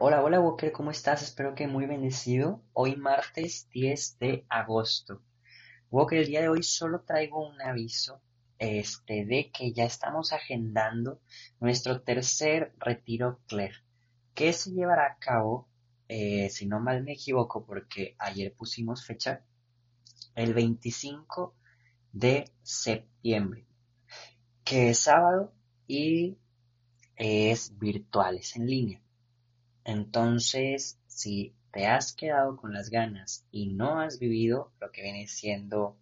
Hola, hola Walker, ¿cómo estás? Espero que muy bendecido. Hoy martes 10 de agosto. Walker, el día de hoy solo traigo un aviso este, de que ya estamos agendando nuestro tercer retiro Claire, que se llevará a cabo, eh, si no mal me equivoco, porque ayer pusimos fecha, el 25 de septiembre, que es sábado y es virtual, es en línea. Entonces, si te has quedado con las ganas y no has vivido lo que viene siendo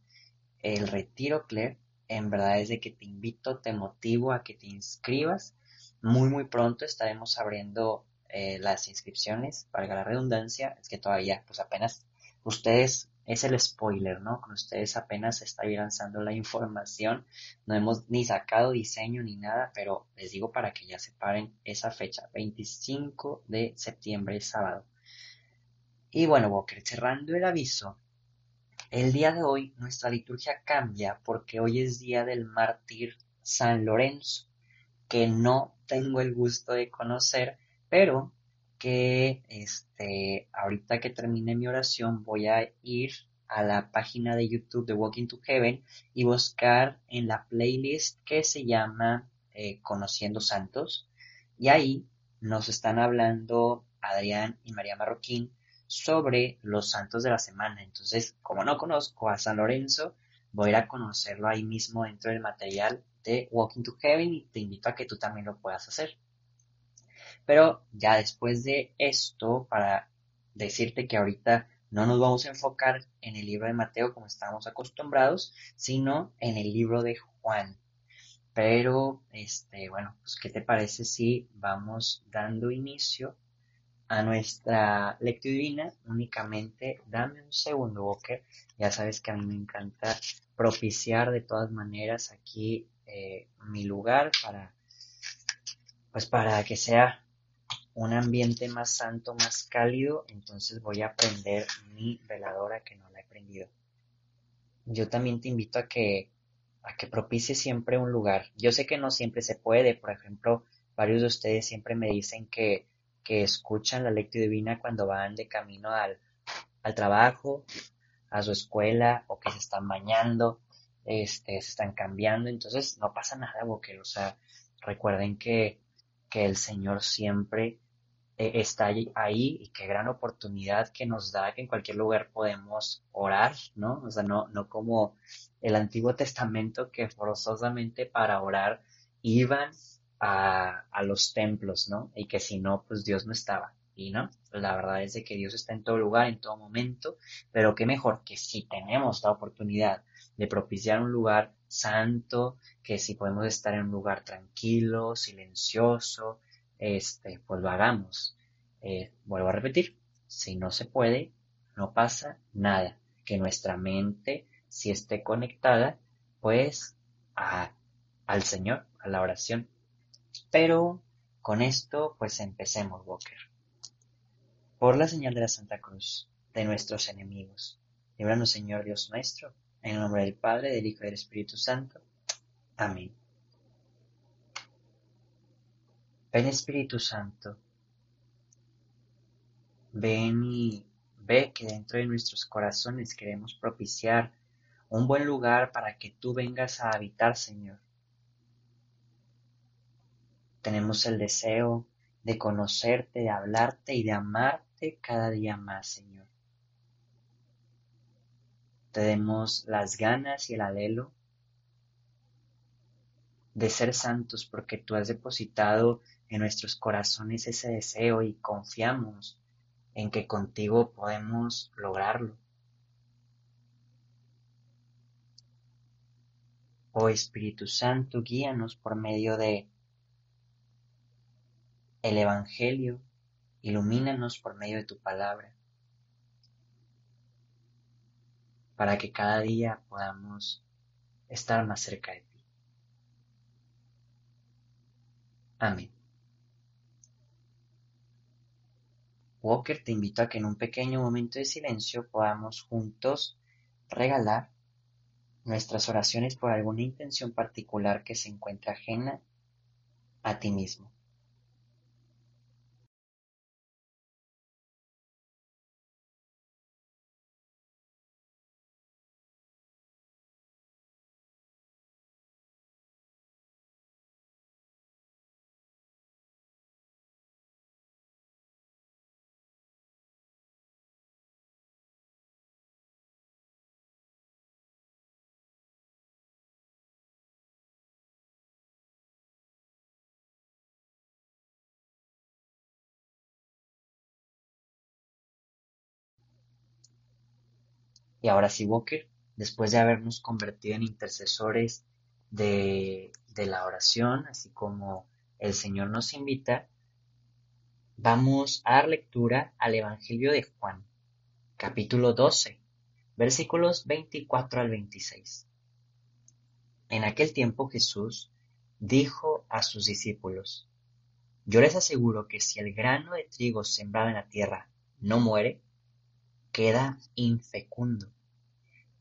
el retiro Claire, en verdad es de que te invito, te motivo a que te inscribas. Muy, muy pronto estaremos abriendo eh, las inscripciones, para la redundancia, es que todavía, pues apenas ustedes, es el spoiler, ¿no? Con ustedes apenas está lanzando la información, no hemos ni sacado diseño ni nada, pero les digo para que ya separen esa fecha, 25 de septiembre, sábado. Y bueno, Walker, cerrando el aviso, el día de hoy nuestra liturgia cambia porque hoy es día del mártir San Lorenzo, que no tengo el gusto de conocer, pero que este ahorita que termine mi oración voy a ir a la página de YouTube de Walking to Heaven y buscar en la playlist que se llama eh, Conociendo Santos y ahí nos están hablando Adrián y María Marroquín sobre los santos de la semana. Entonces, como no conozco a San Lorenzo, voy a ir a conocerlo ahí mismo dentro del material de Walking to Heaven y te invito a que tú también lo puedas hacer. Pero ya después de esto, para decirte que ahorita no nos vamos a enfocar en el libro de Mateo como estábamos acostumbrados, sino en el libro de Juan. Pero, este, bueno, pues, ¿qué te parece si vamos dando inicio a nuestra lectura divina, únicamente dame un segundo, Walker. Ya sabes que a mí me encanta propiciar de todas maneras aquí eh, mi lugar para, pues para que sea un ambiente más santo, más cálido. Entonces voy a prender mi veladora que no la he prendido. Yo también te invito a que a que propicie siempre un lugar. Yo sé que no siempre se puede, por ejemplo, varios de ustedes siempre me dicen que que escuchan la lectura divina cuando van de camino al, al trabajo, a su escuela o que se están bañando, este, se están cambiando, entonces no pasa nada, porque, o sea, recuerden que, que el Señor siempre eh, está ahí y qué gran oportunidad que nos da que en cualquier lugar podemos orar, ¿no? O sea, no, no como el Antiguo Testamento que forzosamente para orar iban a, a, los templos, ¿no? Y que si no, pues Dios no estaba. Y no, la verdad es de que Dios está en todo lugar, en todo momento, pero qué mejor que si tenemos la oportunidad de propiciar un lugar santo, que si podemos estar en un lugar tranquilo, silencioso, este, pues lo hagamos. Eh, vuelvo a repetir, si no se puede, no pasa nada. Que nuestra mente, si esté conectada, pues a, al Señor, a la oración. Pero con esto, pues empecemos, Walker. Por la señal de la Santa Cruz, de nuestros enemigos, líbranos, Señor Dios nuestro, en el nombre del Padre, del Hijo y del Espíritu Santo. Amén. Ven Espíritu Santo, ven y ve que dentro de nuestros corazones queremos propiciar un buen lugar para que tú vengas a habitar, Señor. Tenemos el deseo de conocerte, de hablarte y de amarte cada día más, Señor. Tenemos las ganas y el alelo de ser santos porque tú has depositado en nuestros corazones ese deseo y confiamos en que contigo podemos lograrlo. Oh Espíritu Santo, guíanos por medio de el Evangelio ilumínanos por medio de tu palabra, para que cada día podamos estar más cerca de ti. Amén. Walker te invito a que en un pequeño momento de silencio podamos juntos regalar nuestras oraciones por alguna intención particular que se encuentre ajena a ti mismo. Y ahora sí, Walker, después de habernos convertido en intercesores de, la oración, así como el Señor nos invita, vamos a dar lectura al Evangelio de Juan, capítulo 12, versículos 24 al 26. En aquel tiempo Jesús dijo a sus discípulos, Yo les aseguro que si el grano de trigo sembrado en la tierra no muere, queda infecundo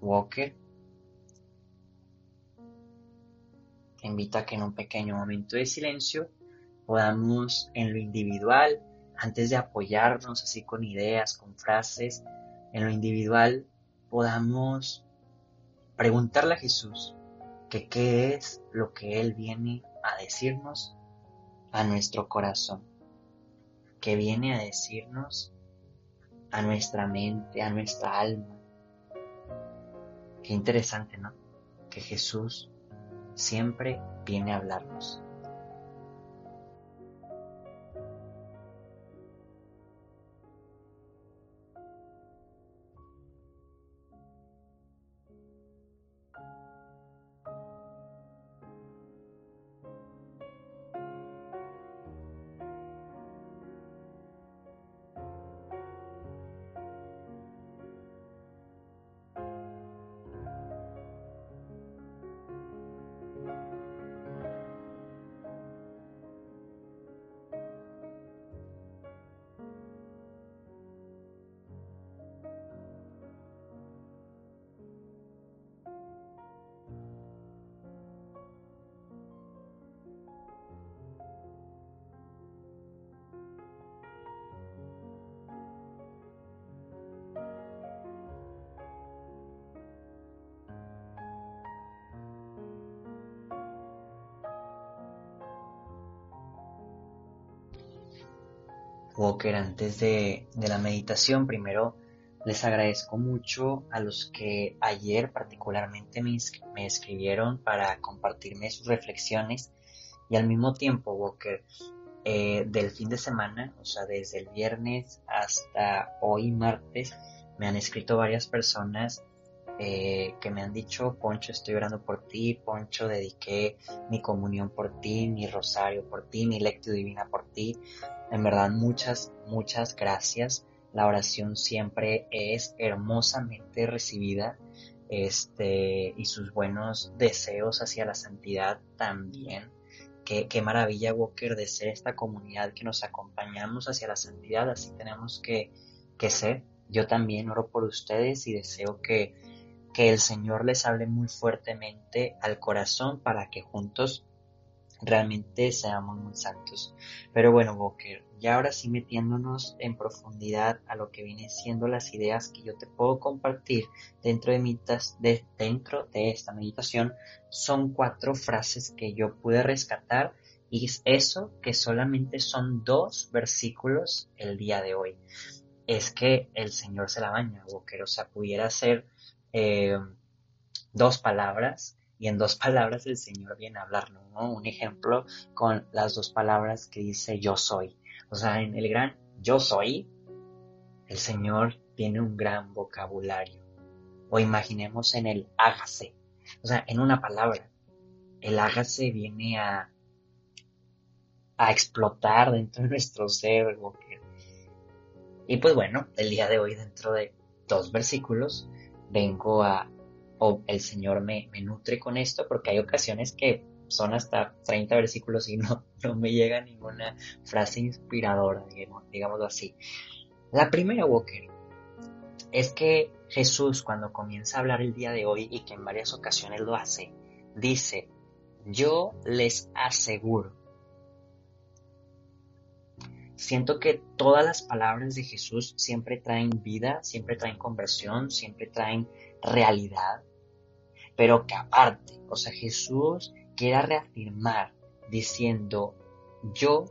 Walker te invito a que en un pequeño momento de silencio podamos en lo individual, antes de apoyarnos así con ideas, con frases, en lo individual podamos preguntarle a Jesús que qué es lo que Él viene a decirnos a nuestro corazón, que viene a decirnos a nuestra mente, a nuestra alma, Qué interesante, ¿no? Que Jesús siempre viene a hablarnos. Walker, antes de, la meditación, primero les agradezco mucho a los que ayer particularmente me, escribieron para compartirme sus reflexiones y al mismo tiempo, Walker, eh, del fin de semana, o sea, desde el viernes hasta hoy martes, me han escrito varias personas eh, que me han dicho, Poncho, estoy orando por ti, Poncho, dediqué mi comunión por ti, mi rosario por ti, mi lectio divina por ti. En verdad, muchas, muchas gracias. La oración siempre es hermosamente recibida. Este, y sus buenos deseos hacia la santidad también. Qué, qué maravilla, Walker, de ser esta comunidad que nos acompañamos hacia la santidad. Así tenemos que, que ser. Yo también oro por ustedes y deseo que, que el Señor les hable muy fuertemente al corazón para que juntos realmente seamos muy santos. Pero bueno, Boker, ya ahora sí metiéndonos en profundidad a lo que vienen siendo las ideas que yo te puedo compartir dentro de, de, dentro de esta meditación, son cuatro frases que yo pude rescatar y es eso que solamente son dos versículos el día de hoy. Es que el Señor se la baña, Boker, o sea, pudiera ser eh, dos palabras y en dos palabras el Señor viene a hablarnos, ¿no? Un ejemplo con las dos palabras que dice yo soy. O sea, en el gran yo soy, el Señor tiene un gran vocabulario. O imaginemos en el hágase. O sea, en una palabra, el hágase viene a, a explotar dentro de nuestro ser. Y pues bueno, el día de hoy dentro de dos versículos vengo a o el Señor me, nutre con esto, porque hay ocasiones que son hasta 30 versículos y no, no me llega ninguna frase inspiradora, digamos, digámoslo así. La primera, Walker, es que Jesús cuando comienza a hablar el día de hoy y que en varias ocasiones lo hace, dice, yo les aseguro. Siento que todas las palabras de Jesús siempre traen vida, siempre traen conversión, siempre traen realidad, pero que aparte, o sea, Jesús quiera reafirmar diciendo, yo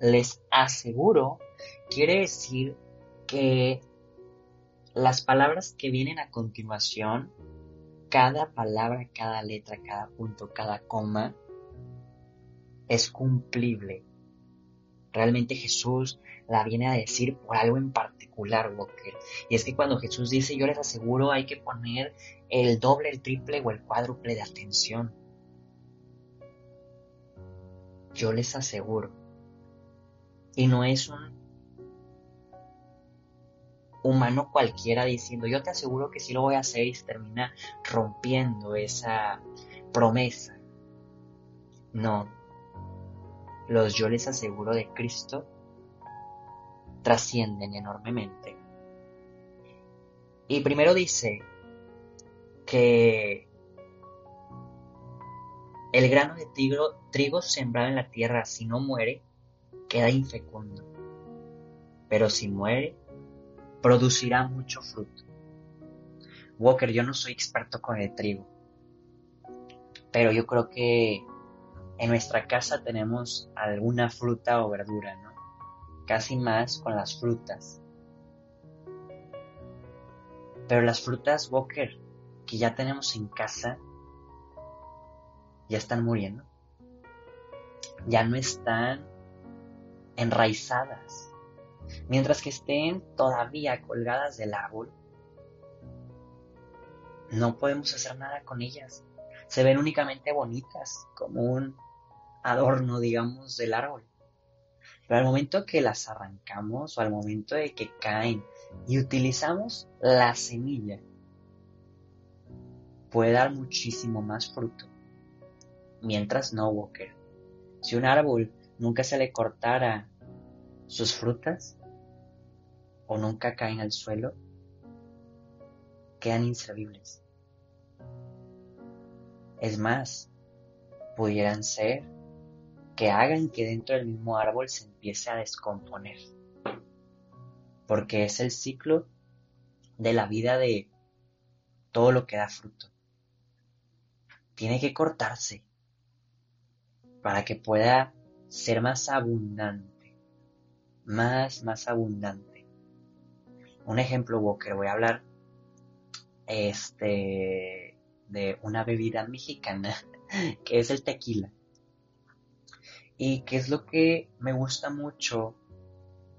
les aseguro, quiere decir que las palabras que vienen a continuación, cada palabra, cada letra, cada punto, cada coma, es cumplible. Realmente Jesús la viene a decir por algo en particular, Walker. Y es que cuando Jesús dice, yo les aseguro, hay que poner el doble, el triple o el cuádruple de atención. Yo les aseguro. Y no es un humano cualquiera diciendo, yo te aseguro que sí lo voy a hacer y se termina rompiendo esa promesa. No. Los yo les aseguro de Cristo trascienden enormemente. Y primero dice que el grano de trigo, trigo sembrado en la tierra, si no muere, queda infecundo. Pero si muere, producirá mucho fruto. Walker, yo no soy experto con el trigo, pero yo creo que en nuestra casa tenemos alguna fruta o verdura, ¿no? casi más con las frutas. Pero las frutas Walker que ya tenemos en casa ya están muriendo. Ya no están enraizadas. Mientras que estén todavía colgadas del árbol, no podemos hacer nada con ellas. Se ven únicamente bonitas, como un adorno, digamos, del árbol. Pero al momento que las arrancamos o al momento de que caen y utilizamos la semilla, puede dar muchísimo más fruto. Mientras no, Walker. Si un árbol nunca se le cortara sus frutas o nunca caen al suelo, quedan inservibles. Es más, pudieran ser que hagan que dentro del mismo árbol se empiece a descomponer. Porque es el ciclo de la vida de todo lo que da fruto. Tiene que cortarse para que pueda ser más abundante. Más, más abundante. Un ejemplo, Walker, voy a hablar este, de una bebida mexicana que es el tequila. Y que es lo que me gusta mucho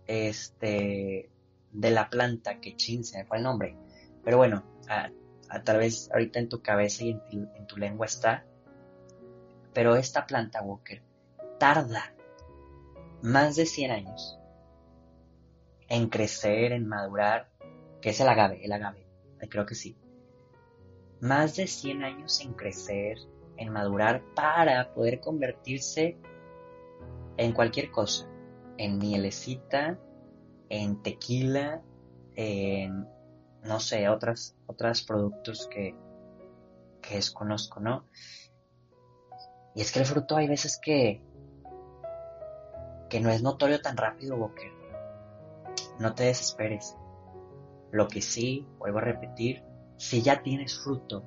este, de la planta, que chin, se me fue el nombre. Pero bueno, a, a vez ahorita en tu cabeza y en tu, lengua está. Pero esta planta, Walker, tarda más de 100 años en crecer, en madurar, que es el agave, el agave, creo que sí. Más de 100 años en crecer, en madurar para poder convertirse en cualquier cosa, en mielecita, en tequila, en, no sé, otras, otros productos que, que desconozco, ¿no? Y es que el fruto hay veces que, que no es notorio tan rápido, Walker. No te desesperes. Lo que sí, vuelvo a repetir, si ya tienes fruto,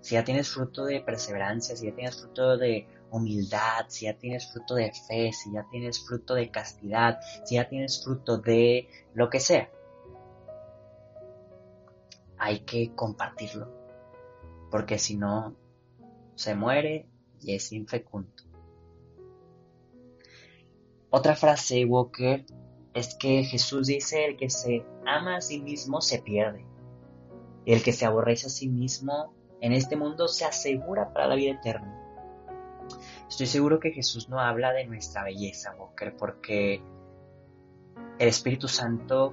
si ya tienes fruto de perseverancia, si ya tienes fruto de humildad, si ya tienes fruto de fe, si ya tienes fruto de castidad, si ya tienes fruto de lo que sea, hay que compartirlo, porque si no, se muere y es infecundo. Otra frase, Walker, es que Jesús dice, el que se ama a sí mismo se pierde. Y el que se aborrece a sí mismo en este mundo se asegura para la vida eterna. Estoy seguro que Jesús no habla de nuestra belleza, Walker, porque el Espíritu Santo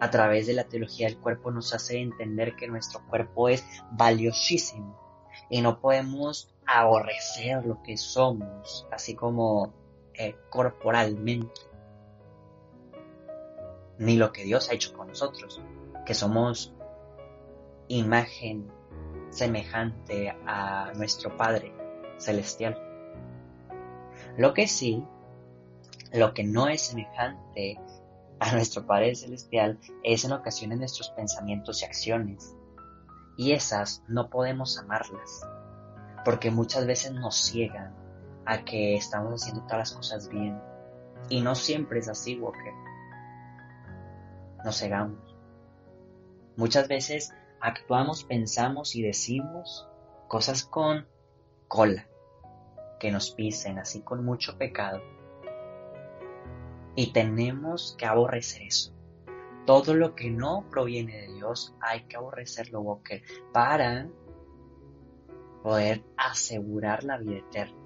a través de la teología del cuerpo nos hace entender que nuestro cuerpo es valiosísimo y no podemos aborrecer lo que somos, así como eh, corporalmente, ni lo que Dios ha hecho con nosotros, que somos imagen semejante a nuestro Padre celestial. Lo que sí, lo que no es semejante a nuestro Padre Celestial es en ocasiones nuestros pensamientos y acciones. Y esas no podemos amarlas, porque muchas veces nos ciegan a que estamos haciendo todas las cosas bien. Y no siempre es así, Walker. Nos cegamos. Muchas veces actuamos, pensamos y decimos cosas con cola, que nos pisen así con mucho pecado y tenemos que aborrecer eso. Todo lo que no proviene de Dios hay que aborrecerlo, Walker, para poder asegurar la vida eterna.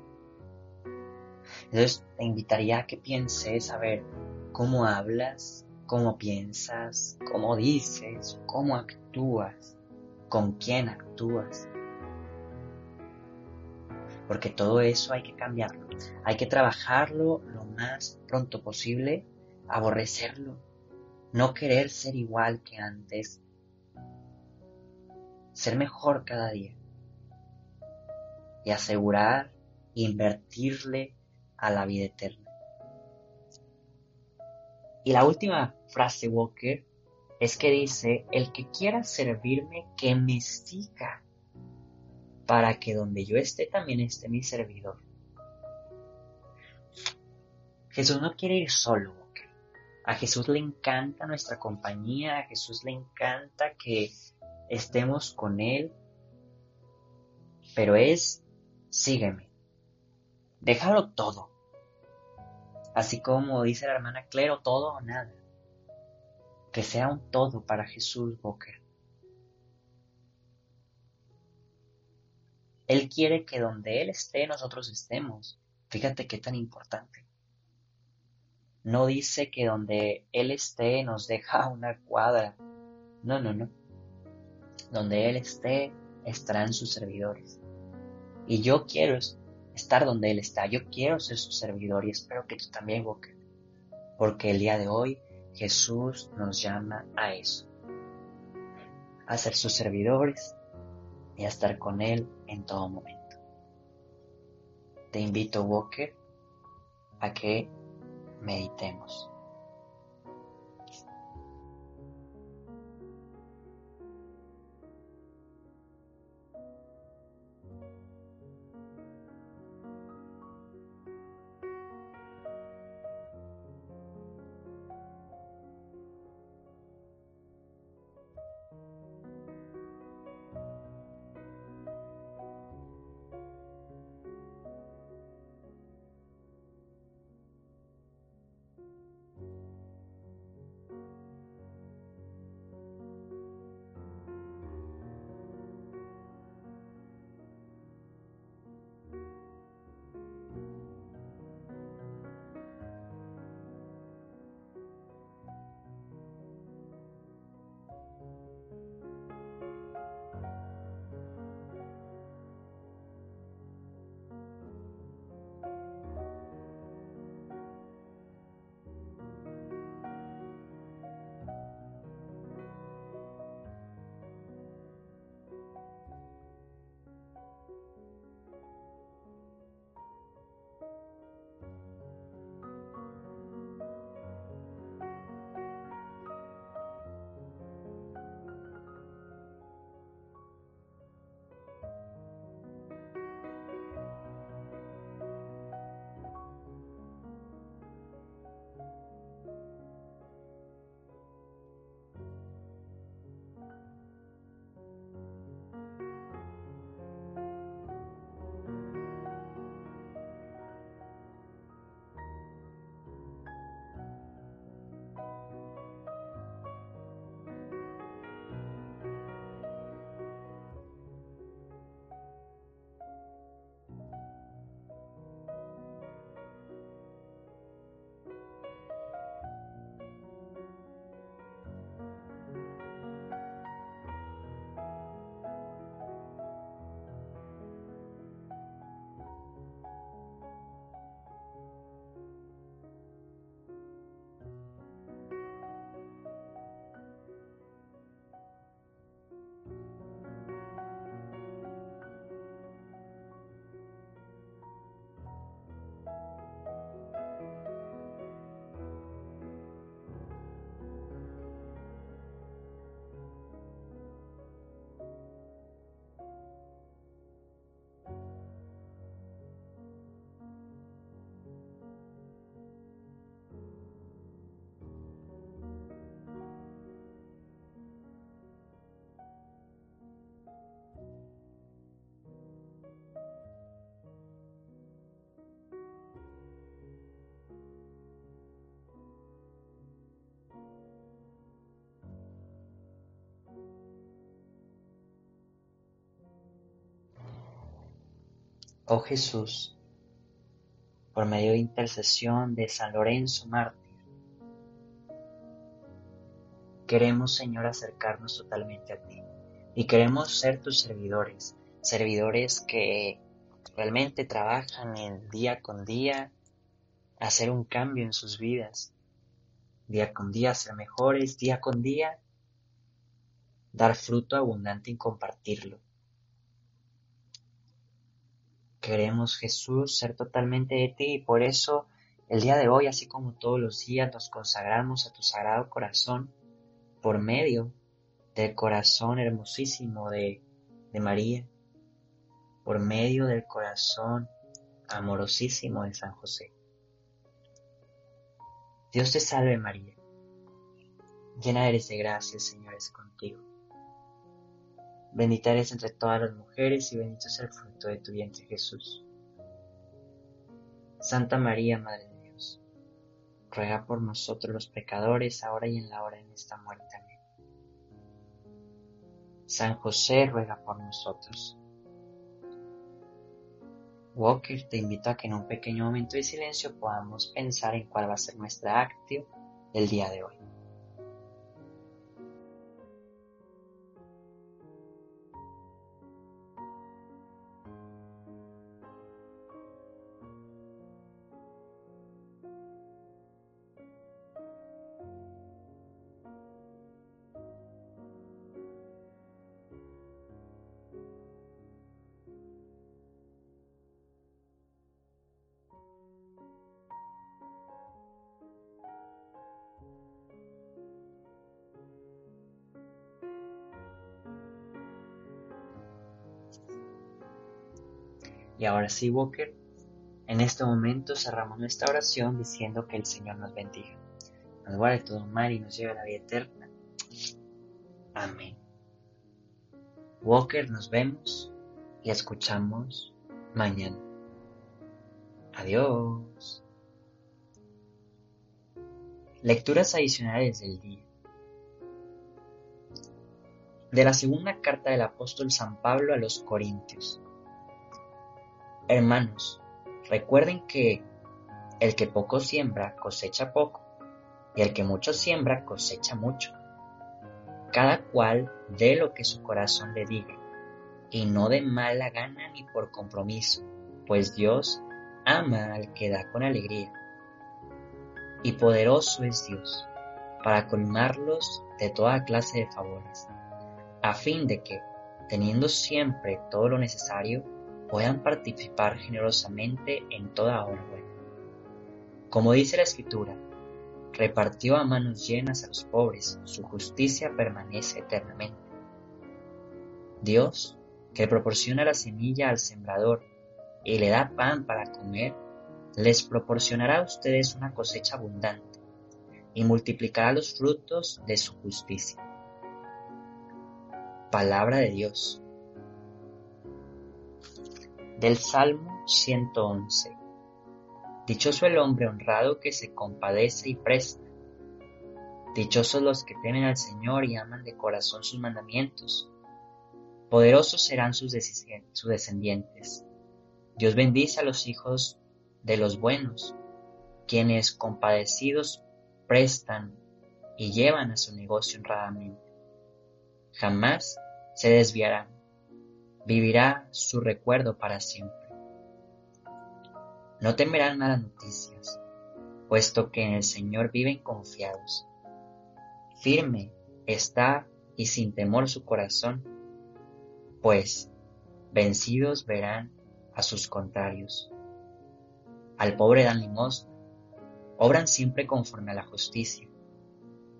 Entonces te invitaría a que pienses a ver cómo hablas, cómo piensas, cómo dices, cómo actúas, con quién actúas porque todo eso hay que cambiarlo. Hay que trabajarlo lo más pronto posible, aborrecerlo, no querer ser igual que antes, ser mejor cada día y asegurar invertirle a la vida eterna. Y la última frase, Walker, es que dice, el que quiera servirme, que me siga para que donde yo esté también esté mi servidor. Jesús no quiere ir solo. A Jesús le encanta nuestra compañía, a Jesús le encanta que estemos con Él, pero es, sígueme, déjalo todo. Así como dice la hermana Clero, todo o nada. Que sea un todo para Jesús, Boker. Él quiere que donde Él esté, nosotros estemos. Fíjate qué tan importante. No dice que donde Él esté nos deja una cuadra. No, no, no. Donde Él esté, estarán sus servidores. Y yo quiero estar donde Él está. Yo quiero ser su servidor y espero que tú también, Walker. Porque el día de hoy Jesús nos llama a eso. A ser sus servidores y a estar con Él en todo momento. Te invito, Walker, a que meditemos. Oh Jesús, por medio de intercesión de San Lorenzo Mártir, queremos, Señor, acercarnos totalmente a ti y queremos ser tus servidores, servidores que realmente trabajan en día con día hacer un cambio en sus vidas, día con día ser mejores, día con día dar fruto abundante y compartirlo. Queremos, Jesús, ser totalmente de ti y por eso el día de hoy, así como todos los días, nos consagramos a tu sagrado corazón por medio del corazón hermosísimo de, de María, por medio del corazón amorosísimo de San José. Dios te salve María, llena eres de gracia, el Señor es contigo. Bendita eres entre todas las mujeres y bendito es el fruto de tu vientre Jesús. Santa María, Madre de Dios, ruega por nosotros los pecadores, ahora y en la hora de nuestra muerte. Amén. San José, ruega por nosotros. Walker, te invito a que en un pequeño momento de silencio podamos pensar en cuál va a ser nuestra actio del día de hoy. Y ahora sí, Walker, en este momento cerramos nuestra oración diciendo que el Señor nos bendiga, nos guarde todo mal y nos lleve a la vida eterna. Amén. Walker, nos vemos y escuchamos mañana. Adiós. Lecturas adicionales del día. De la segunda carta del apóstol San Pablo a los Corintios. Hermanos, recuerden que el que poco siembra cosecha poco, y el que mucho siembra cosecha mucho. Cada cual dé lo que su corazón le diga, y no de mala gana ni por compromiso, pues Dios ama al que da con alegría. Y poderoso es Dios para colmarlos de toda clase de favores, a fin de que, teniendo siempre todo lo necesario, puedan participar generosamente en toda obra. Como dice la Escritura, repartió a manos llenas a los pobres, su justicia permanece eternamente. Dios, que proporciona la semilla al sembrador y le da pan para comer, les proporcionará a ustedes una cosecha abundante y multiplicará los frutos de su justicia. Palabra de Dios del Salmo 111. Dichoso el hombre honrado que se compadece y presta. Dichosos los que temen al Señor y aman de corazón sus mandamientos. Poderosos serán sus, descendientes. Dios bendice a los hijos de los buenos, quienes compadecidos prestan y llevan a su negocio honradamente. Jamás se desviarán vivirá su recuerdo para siempre. No temerán malas noticias, puesto que en el Señor viven confiados. Firme está y sin temor su corazón, pues vencidos verán a sus contrarios. Al pobre dan limosna, obran siempre conforme a la justicia.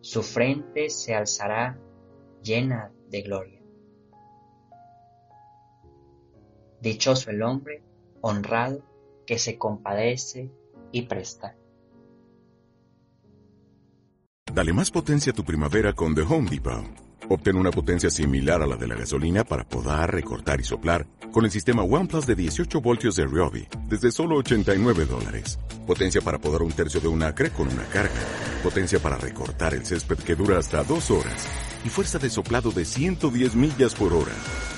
Su frente se alzará llena de gloria. Dichoso el hombre honrado que se compadece y presta. Dale más potencia a tu primavera con The Home Depot. Obtén una potencia similar a la de la gasolina para podar, recortar y soplar con el sistema OnePlus de 18 voltios de Ryobi desde solo 89 dólares. Potencia para podar un tercio de un acre con una carga. Potencia para recortar el césped que dura hasta dos horas. Y fuerza de soplado de 110 millas por hora.